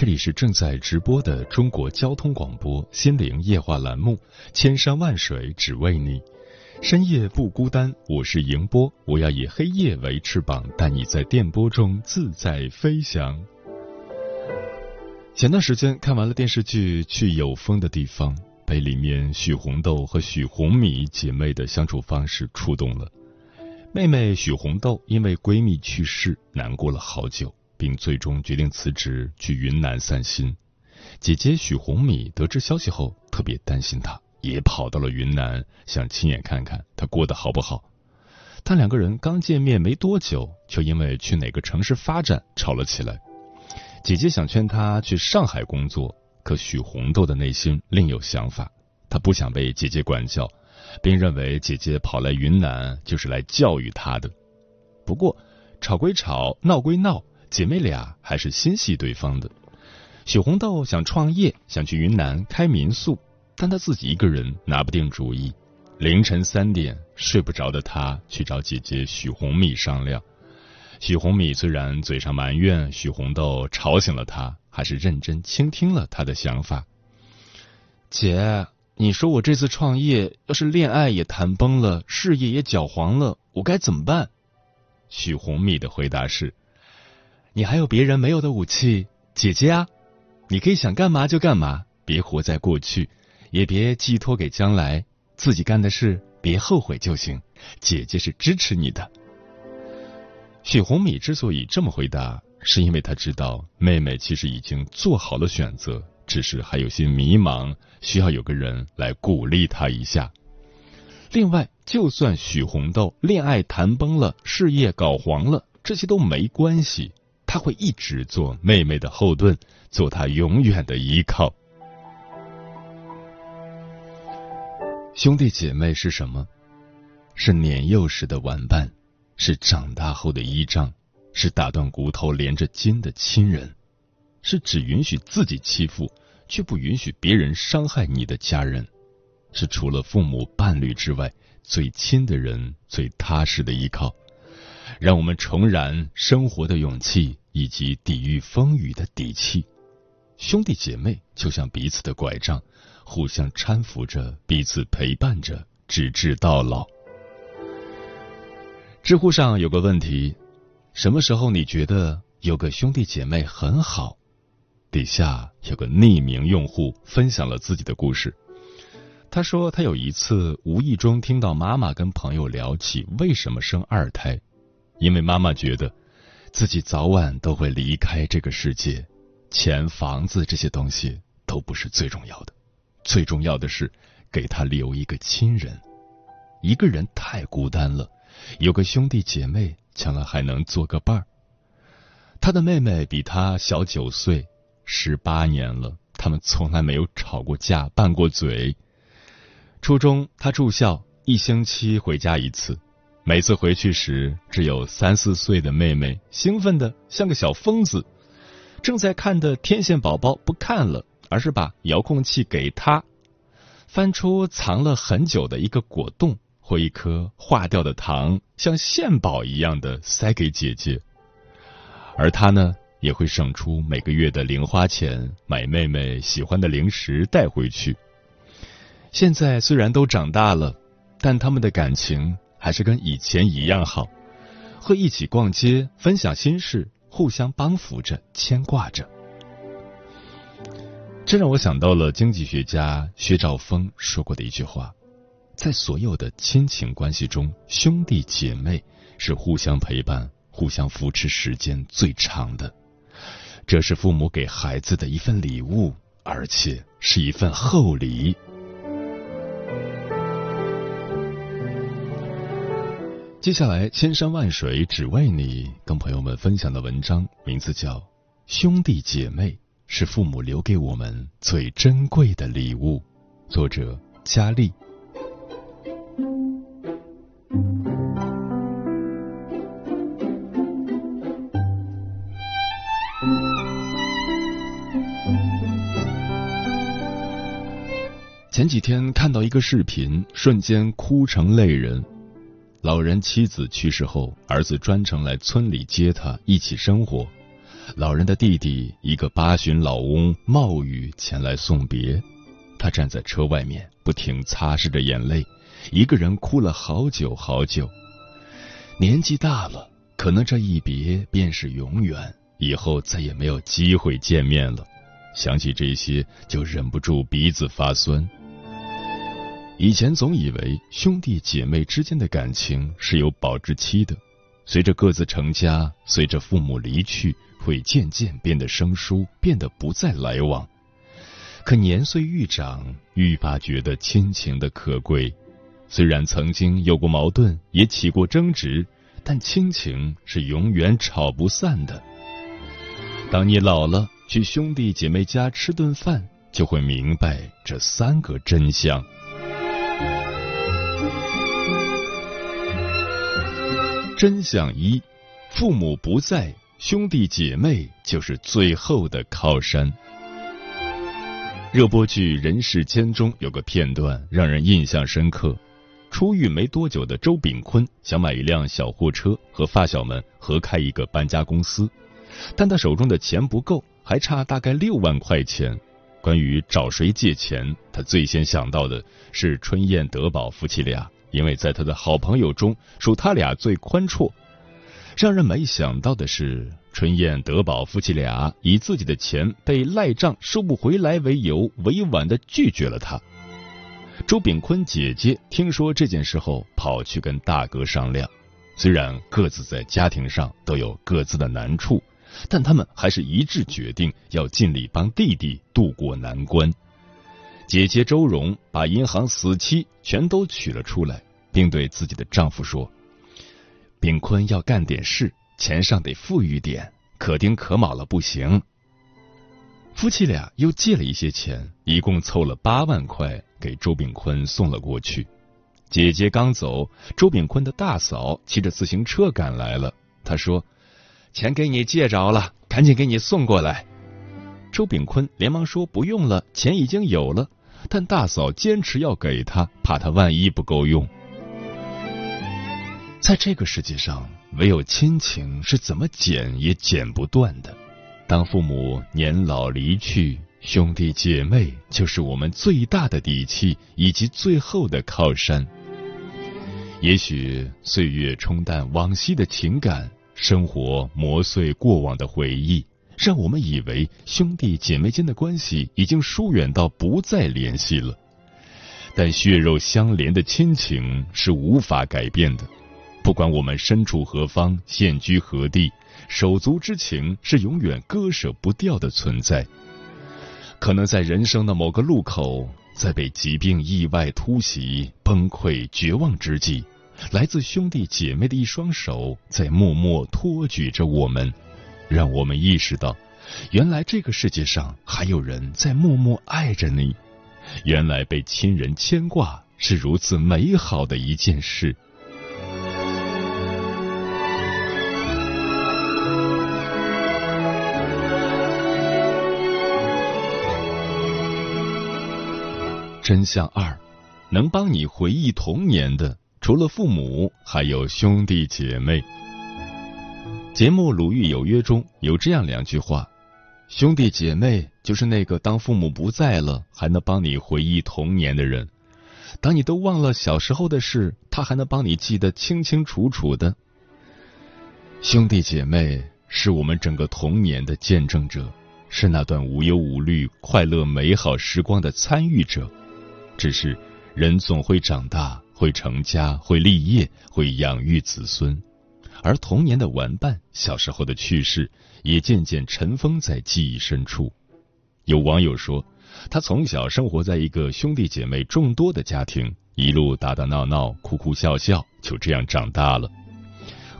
这里是正在直播的中国交通广播心灵夜话栏目《千山万水只为你》，深夜不孤单，我是迎波，我要以黑夜为翅膀，带你在电波中自在飞翔。前段时间看完了电视剧《去有风的地方》，被里面许红豆和许红米姐妹的相处方式触动了。妹妹许红豆因为闺蜜去世难过了好久，并最终决定辞职去云南散心。姐姐许红米得知消息后特别担心她，也跑到了云南，想亲眼看看她过得好不好。但两个人刚见面没多久，就因为去哪个城市发展吵了起来。姐姐想劝她去上海工作，可许红豆的内心另有想法，她不想被姐姐管教。并认为姐姐跑来云南就是来教育她的。不过，吵归吵，闹归闹，姐妹俩还是心系对方的。许红豆想创业，想去云南开民宿，但她自己一个人拿不定主意。凌晨三点睡不着的她去找姐姐许红米商量。许红米虽然嘴上埋怨许红豆吵醒了她，还是认真倾听了她的想法。姐。你说我这次创业，要是恋爱也谈崩了，事业也搅黄了，我该怎么办？许红米的回答是：你还有别人没有的武器，姐姐啊，你可以想干嘛就干嘛，别活在过去，也别寄托给将来，自己干的事别后悔就行。姐姐是支持你的。许红米之所以这么回答，是因为她知道妹妹其实已经做好了选择。只是还有些迷茫，需要有个人来鼓励她一下。另外，就算许红豆恋爱谈崩了，事业搞黄了，这些都没关系，他会一直做妹妹的后盾，做她永远的依靠。兄弟姐妹是什么？是年幼时的玩伴，是长大后的依仗，是打断骨头连着筋的亲人。是只允许自己欺负，却不允许别人伤害你的家人，是除了父母、伴侣之外最亲的人、最踏实的依靠，让我们重燃生活的勇气以及抵御风雨的底气。兄弟姐妹就像彼此的拐杖，互相搀扶着，彼此陪伴着，直至到老。知乎上有个问题：什么时候你觉得有个兄弟姐妹很好？底下有个匿名用户分享了自己的故事。他说，他有一次无意中听到妈妈跟朋友聊起为什么生二胎，因为妈妈觉得自己早晚都会离开这个世界，钱、房子这些东西都不是最重要的，最重要的是给他留一个亲人。一个人太孤单了，有个兄弟姐妹，将来还能做个伴儿。他的妹妹比他小九岁。十八年了，他们从来没有吵过架、拌过嘴。初中他住校，一星期回家一次。每次回去时，只有三四岁的妹妹兴奋的像个小疯子。正在看的《天线宝宝》不看了，而是把遥控器给他，翻出藏了很久的一个果冻或一颗化掉的糖，像献宝一样的塞给姐姐。而他呢？也会省出每个月的零花钱买妹妹喜欢的零食带回去。现在虽然都长大了，但他们的感情还是跟以前一样好，会一起逛街，分享心事，互相帮扶着，牵挂着。这让我想到了经济学家薛兆丰说过的一句话：在所有的亲情关系中，兄弟姐妹是互相陪伴、互相扶持时间最长的。这是父母给孩子的一份礼物，而且是一份厚礼。接下来，千山万水只为你，跟朋友们分享的文章名字叫《兄弟姐妹是父母留给我们最珍贵的礼物》，作者佳丽。前几天看到一个视频，瞬间哭成泪人。老人妻子去世后，儿子专程来村里接他一起生活。老人的弟弟一个八旬老翁冒雨前来送别，他站在车外面，不停擦拭着眼泪，一个人哭了好久好久。年纪大了，可能这一别便是永远，以后再也没有机会见面了。想起这些，就忍不住鼻子发酸。以前总以为兄弟姐妹之间的感情是有保质期的，随着各自成家，随着父母离去，会渐渐变得生疏，变得不再来往。可年岁愈长，愈发觉得亲情的可贵。虽然曾经有过矛盾，也起过争执，但亲情是永远吵不散的。当你老了，去兄弟姐妹家吃顿饭，就会明白这三个真相。真相一：父母不在，兄弟姐妹就是最后的靠山。热播剧《人世间》中有个片段让人印象深刻：出狱没多久的周炳坤想买一辆小货车，和发小们合开一个搬家公司，但他手中的钱不够，还差大概六万块钱。关于找谁借钱，他最先想到的是春燕、德宝夫妻俩。因为在他的好朋友中，属他俩最宽绰。让人没想到的是，春燕、德宝夫妻俩以自己的钱被赖账收不回来为由，委婉的拒绝了他。周炳坤姐姐听说这件事后，跑去跟大哥商量。虽然各自在家庭上都有各自的难处，但他们还是一致决定要尽力帮弟弟渡过难关。姐姐周蓉把银行死期全都取了出来，并对自己的丈夫说：“炳坤要干点事，钱上得富裕点，可丁可卯了不行。”夫妻俩又借了一些钱，一共凑了八万块，给周炳坤送了过去。姐姐刚走，周炳坤的大嫂骑着自行车赶来了。她说：“钱给你借着了，赶紧给你送过来。”周炳坤连忙说：“不用了，钱已经有了。”但大嫂坚持要给他，怕他万一不够用。在这个世界上，唯有亲情是怎么剪也剪不断的。当父母年老离去，兄弟姐妹就是我们最大的底气以及最后的靠山。也许岁月冲淡往昔的情感，生活磨碎过往的回忆。让我们以为兄弟姐妹间的关系已经疏远到不再联系了，但血肉相连的亲情是无法改变的。不管我们身处何方、现居何地，手足之情是永远割舍不掉的存在。可能在人生的某个路口，在被疾病、意外突袭、崩溃、绝望之际，来自兄弟姐妹的一双手在默默托举着我们。让我们意识到，原来这个世界上还有人在默默爱着你。原来被亲人牵挂是如此美好的一件事。真相二，能帮你回忆童年的，除了父母，还有兄弟姐妹。节目《鲁豫有约》中有这样两句话：“兄弟姐妹就是那个当父母不在了，还能帮你回忆童年的人；当你都忘了小时候的事，他还能帮你记得清清楚楚的。”兄弟姐妹是我们整个童年的见证者，是那段无忧无虑、快乐美好时光的参与者。只是人总会长大，会成家，会立业，会养育子孙，而童年的玩伴、小时候的趣事，也渐渐尘封在记忆深处。有网友说，他从小生活在一个兄弟姐妹众多的家庭，一路打打闹闹、哭哭笑笑，就这样长大了。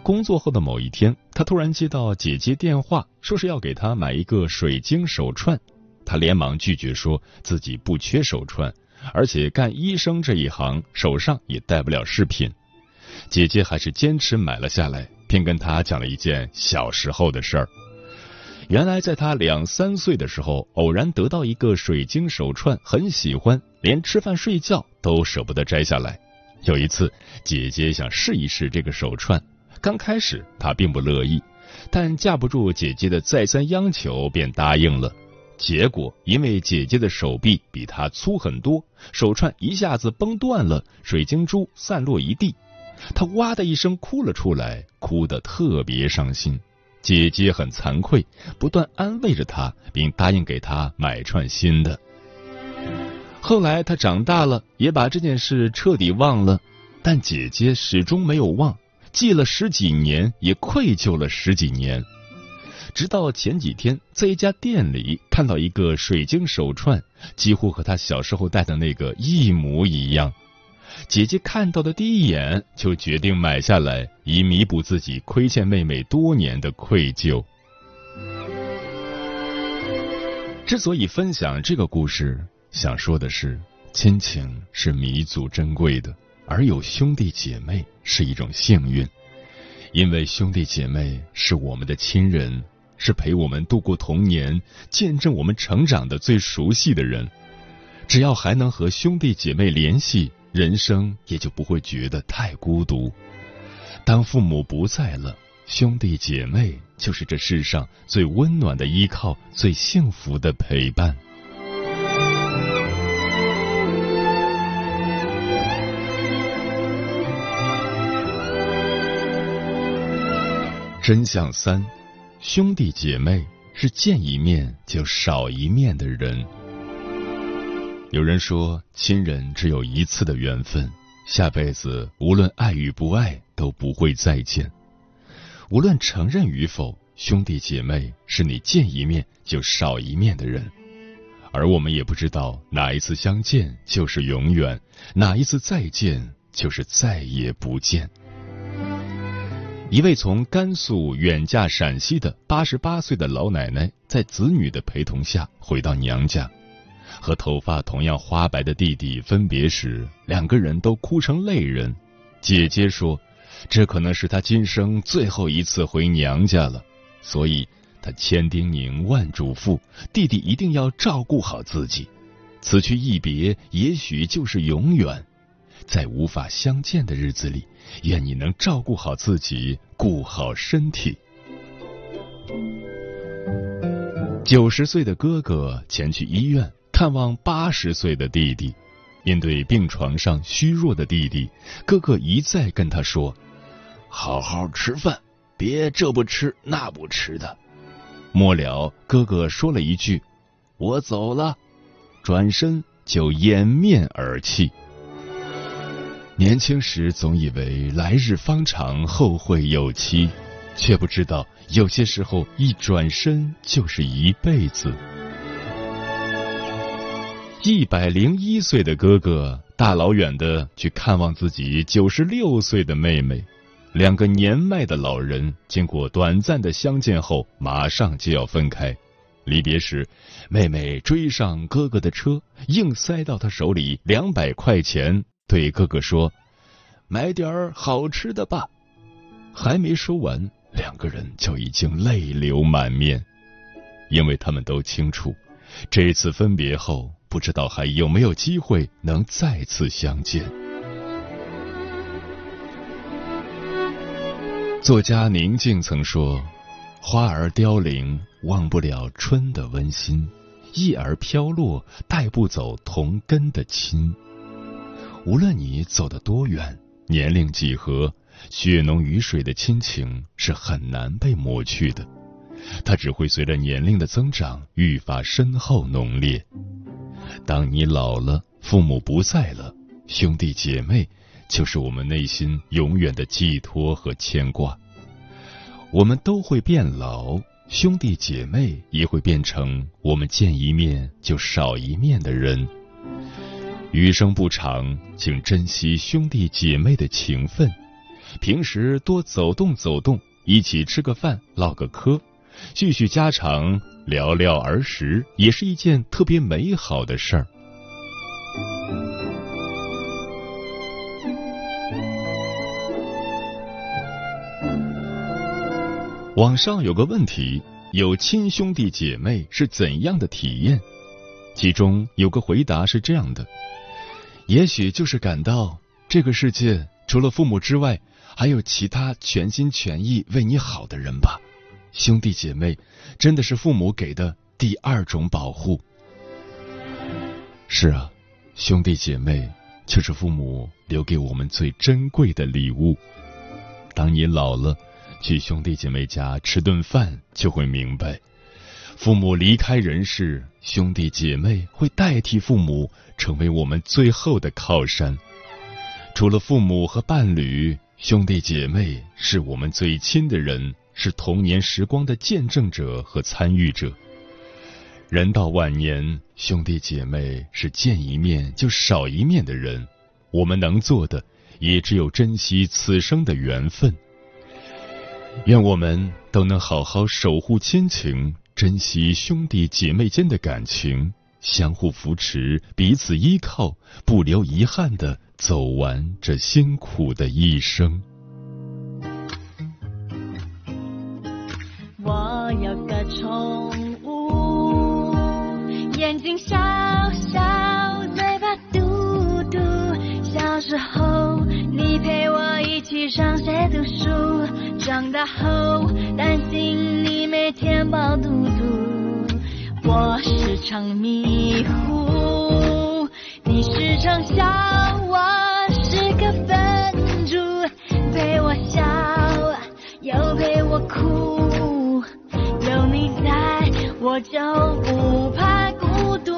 工作后的某一天，他突然接到姐姐电话，说是要给他买一个水晶手串。他连忙拒绝，说自己不缺手串，而且干医生这一行，手上也戴不了饰品。姐姐还是坚持买了下来，并跟他讲了一件小时候的事儿。原来，在他两三岁的时候，偶然得到一个水晶手串，很喜欢，连吃饭睡觉都舍不得摘下来。有一次，姐姐想试一试这个手串。刚开始他并不乐意，但架不住姐姐的再三央求，便答应了。结果因为姐姐的手臂比他粗很多，手串一下子崩断了，水晶珠散落一地，他哇的一声哭了出来，哭得特别伤心。姐姐很惭愧，不断安慰着他，并答应给他买串新的。后来他长大了，也把这件事彻底忘了，但姐姐始终没有忘。记了十几年，也愧疚了十几年。直到前几天，在一家店里看到一个水晶手串，几乎和他小时候戴的那个一模一样。姐姐看到的第一眼，就决定买下来，以弥补自己亏欠妹妹多年的愧疚。之所以分享这个故事，想说的是，亲情是弥足珍贵的。而有兄弟姐妹是一种幸运，因为兄弟姐妹是我们的亲人，是陪我们度过童年、见证我们成长的最熟悉的人。只要还能和兄弟姐妹联系，人生也就不会觉得太孤独。当父母不在了，兄弟姐妹就是这世上最温暖的依靠，最幸福的陪伴。真相三：兄弟姐妹是见一面就少一面的人。有人说，亲人只有一次的缘分，下辈子无论爱与不爱都不会再见。无论承认与否，兄弟姐妹是你见一面就少一面的人。而我们也不知道哪一次相见就是永远，哪一次再见就是再也不见。一位从甘肃远嫁陕西的八十八岁的老奶奶，在子女的陪同下回到娘家，和头发同样花白的弟弟分别时，两个人都哭成泪人。姐姐说：“这可能是她今生最后一次回娘家了，所以她千叮咛万嘱咐，弟弟一定要照顾好自己。此去一别，也许就是永远。”在无法相见的日子里，愿你能照顾好自己，顾好身体。九十岁的哥哥前去医院看望八十岁的弟弟，面对病床上虚弱的弟弟，哥哥一再跟他说：“好好吃饭，别这不吃那不吃的。”末了，哥哥说了一句：“我走了”，转身就掩面而泣。年轻时总以为来日方长，后会有期，却不知道有些时候一转身就是一辈子。一百零一岁的哥哥大老远的去看望自己九十六岁的妹妹，两个年迈的老人经过短暂的相见后，马上就要分开。离别时，妹妹追上哥哥的车，硬塞到他手里两百块钱。对哥哥说：“买点儿好吃的吧。”还没说完，两个人就已经泪流满面，因为他们都清楚，这次分别后，不知道还有没有机会能再次相见。作家宁静曾说：“花儿凋零，忘不了春的温馨；叶儿飘落，带不走同根的亲。”无论你走得多远，年龄几何，血浓于水的亲情是很难被抹去的。它只会随着年龄的增长愈发深厚浓烈。当你老了，父母不在了，兄弟姐妹就是我们内心永远的寄托和牵挂。我们都会变老，兄弟姐妹也会变成我们见一面就少一面的人。余生不长，请珍惜兄弟姐妹的情分，平时多走动走动，一起吃个饭，唠个嗑，叙叙家常，聊聊儿时，也是一件特别美好的事儿。网上有个问题：有亲兄弟姐妹是怎样的体验？其中有个回答是这样的。也许就是感到这个世界除了父母之外，还有其他全心全意为你好的人吧。兄弟姐妹真的是父母给的第二种保护。是啊，兄弟姐妹就是父母留给我们最珍贵的礼物。当你老了，去兄弟姐妹家吃顿饭，就会明白。父母离开人世，兄弟姐妹会代替父母，成为我们最后的靠山。除了父母和伴侣，兄弟姐妹是我们最亲的人，是童年时光的见证者和参与者。人到晚年，兄弟姐妹是见一面就少一面的人，我们能做的也只有珍惜此生的缘分。愿我们都能好好守护亲情。珍惜兄弟姐妹间的感情，相互扶持，彼此依靠，不留遗憾的走完这辛苦的一生。宠物，眼睛小小，嘴巴嘟嘟。小时候你陪我一起上学读书，长大后担心你每天饱肚。我时常迷糊，你时常笑，我是个笨猪，陪我笑，我就不怕孤独。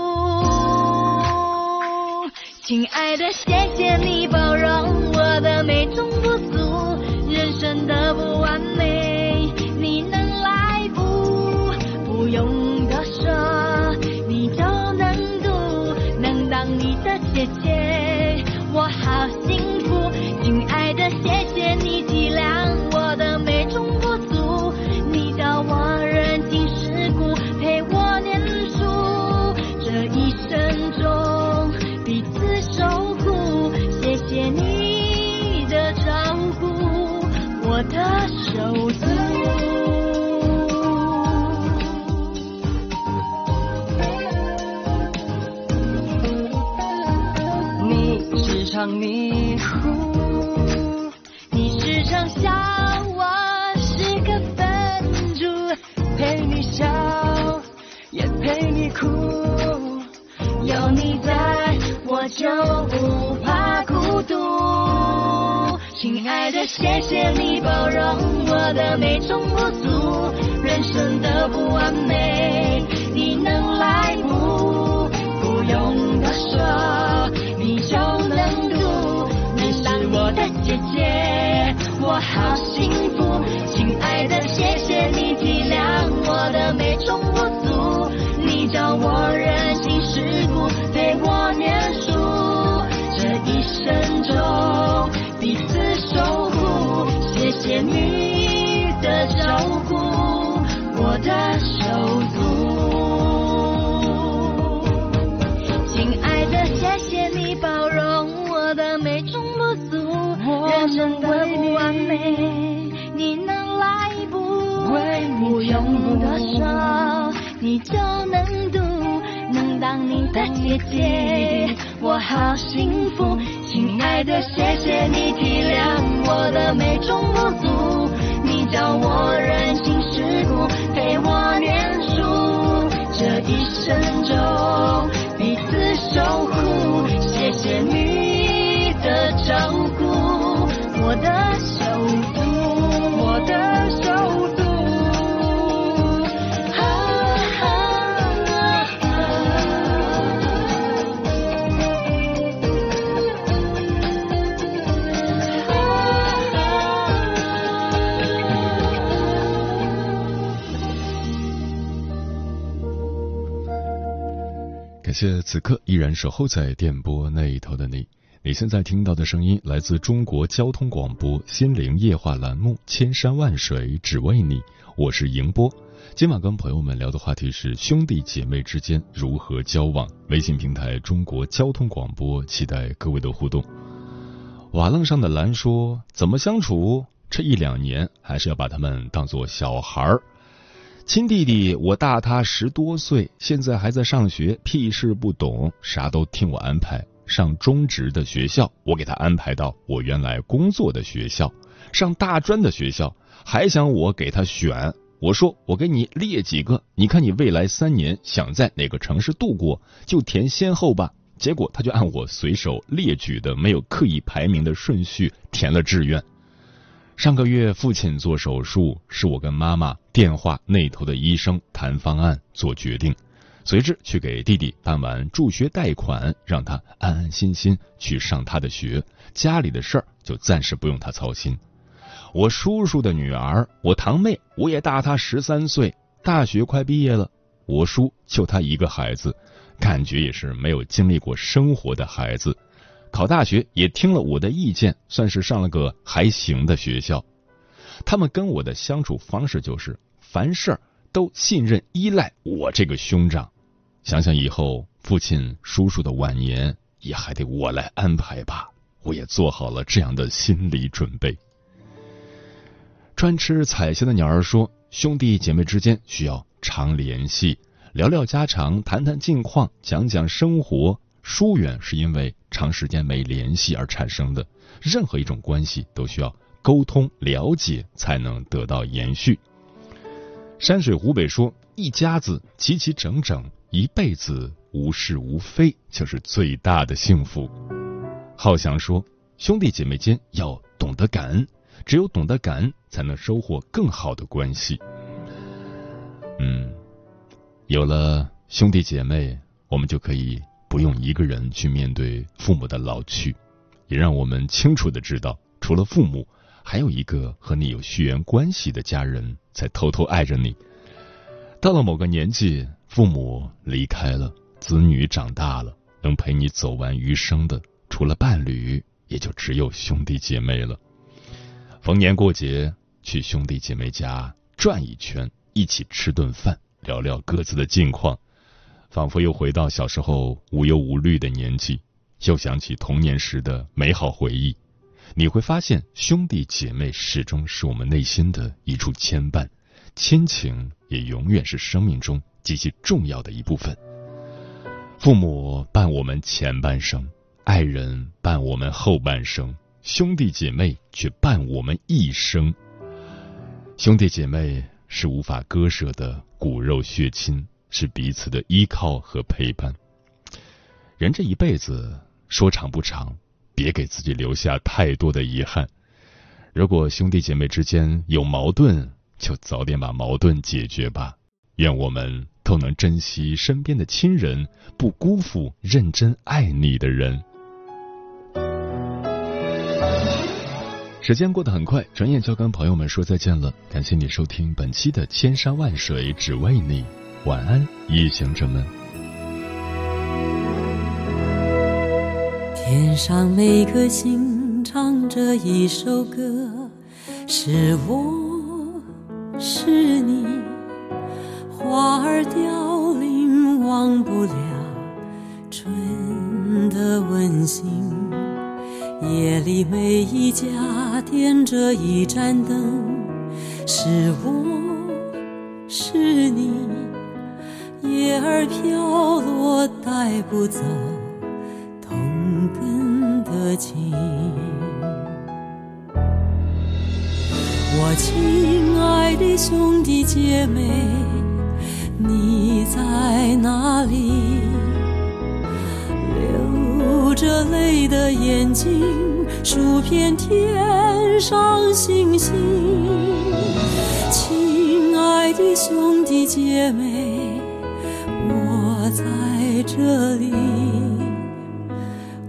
亲爱的，谢谢你包容我的美中不足，人生的不完美，你能来不？不用多说，你就能懂，能当你的。姐姐，迷糊，你时常笑，我是个笨猪，陪你笑，也陪你哭，有你在，我就不怕孤独。亲爱的，谢谢你包容我的美中不足，人生的不完美，你能来不？不用多说，我好幸福，亲爱的，谢谢你体谅我的美中不足，你教我人情世故，陪我念书，这一生中彼此守护，谢谢你的照顾，我的美，你能来不？不用多说，你就能读，能当你的姐姐，我好幸福。亲爱的，谢谢你体谅我的美中不足，你教我人情世故，陪我念书，这一生中彼此守护，谢谢你的照顾。我的谢此刻依然守候在电波那一头的你。你现在听到的声音来自中国交通广播心灵夜话栏目《千山万水只为你》，我是迎波。今晚跟朋友们聊的话题是兄弟姐妹之间如何交往。微信平台中国交通广播，期待各位的互动。瓦楞上的蓝说：“怎么相处？这一两年还是要把他们当做小孩儿。”亲弟弟，我大他十多岁，现在还在上学，屁事不懂，啥都听我安排。上中职的学校，我给他安排到我原来工作的学校；上大专的学校，还想我给他选。我说我给你列几个，你看你未来三年想在哪个城市度过，就填先后吧。结果他就按我随手列举的没有刻意排名的顺序填了志愿。上个月父亲做手术，是我跟妈妈电话那头的医生谈方案做决定，随之去给弟弟办完助学贷款，让他安安心心去上他的学，家里的事儿就暂时不用他操心。我叔叔的女儿，我堂妹，我也大她十三岁，大学快毕业了。我叔就他一个孩子，感觉也是没有经历过生活的孩子。考大学也听了我的意见，算是上了个还行的学校。他们跟我的相处方式就是，凡事都信任依赖我这个兄长。想想以后父亲、叔叔的晚年，也还得我来安排吧。我也做好了这样的心理准备。专吃彩线的鸟儿说：“兄弟姐妹之间需要常联系，聊聊家常，谈谈近况，讲讲生活。疏远是因为。”长时间没联系而产生的任何一种关系，都需要沟通了解才能得到延续。山水湖北说：“一家子齐齐整整，一辈子无是无非，就是最大的幸福。”浩翔说：“兄弟姐妹间要懂得感恩，只有懂得感恩，才能收获更好的关系。”嗯，有了兄弟姐妹，我们就可以。不用一个人去面对父母的老去，也让我们清楚的知道，除了父母，还有一个和你有血缘关系的家人在偷偷爱着你。到了某个年纪，父母离开了，子女长大了，能陪你走完余生的，除了伴侣，也就只有兄弟姐妹了。逢年过节去兄弟姐妹家转一圈，一起吃顿饭，聊聊各自的近况。仿佛又回到小时候无忧无虑的年纪，又想起童年时的美好回忆。你会发现，兄弟姐妹始终是我们内心的一处牵绊，亲情也永远是生命中极其重要的一部分。父母伴我们前半生，爱人伴我们后半生，兄弟姐妹却伴我们一生。兄弟姐妹是无法割舍的骨肉血亲。是彼此的依靠和陪伴。人这一辈子说长不长，别给自己留下太多的遗憾。如果兄弟姐妹之间有矛盾，就早点把矛盾解决吧。愿我们都能珍惜身边的亲人，不辜负认真爱你的人。时间过得很快，转眼就要跟朋友们说再见了。感谢你收听本期的《千山万水只为你》。晚安，夜行者们。天上每颗星唱着一首歌，是我是你。花儿凋零，忘不了春的温馨。夜里每一家点着一盏灯，是我是你。叶儿飘落，带不走同根的情。我亲爱的兄弟姐妹，你在哪里？流着泪的眼睛，数遍天上星星。亲爱的兄弟姐妹。这里，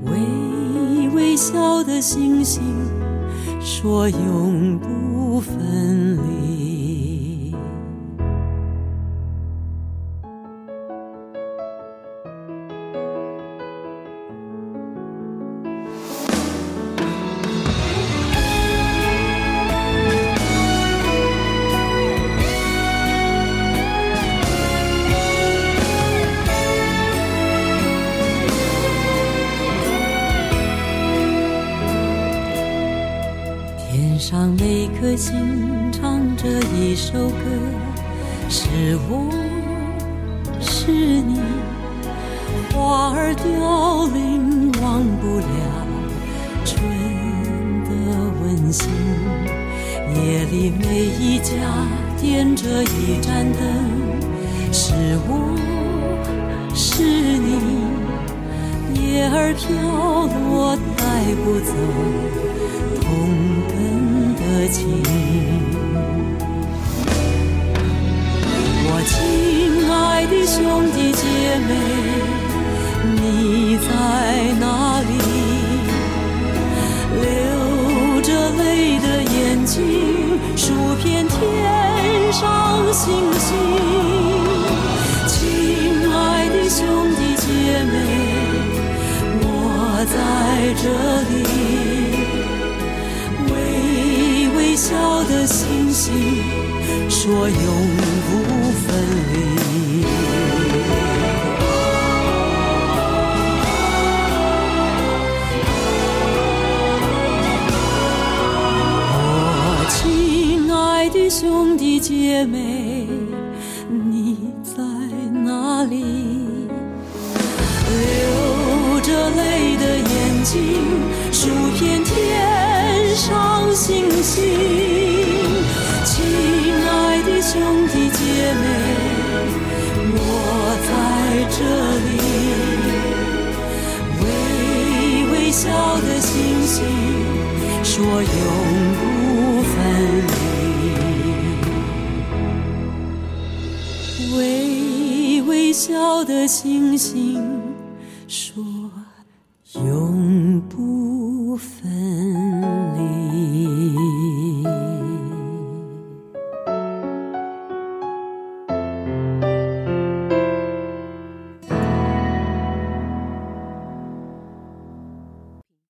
微微笑的星星说永不分离。静数遍天上星星，亲爱的兄弟姐妹，我在这里，微微笑的星星，说永不分离。微微笑的星星。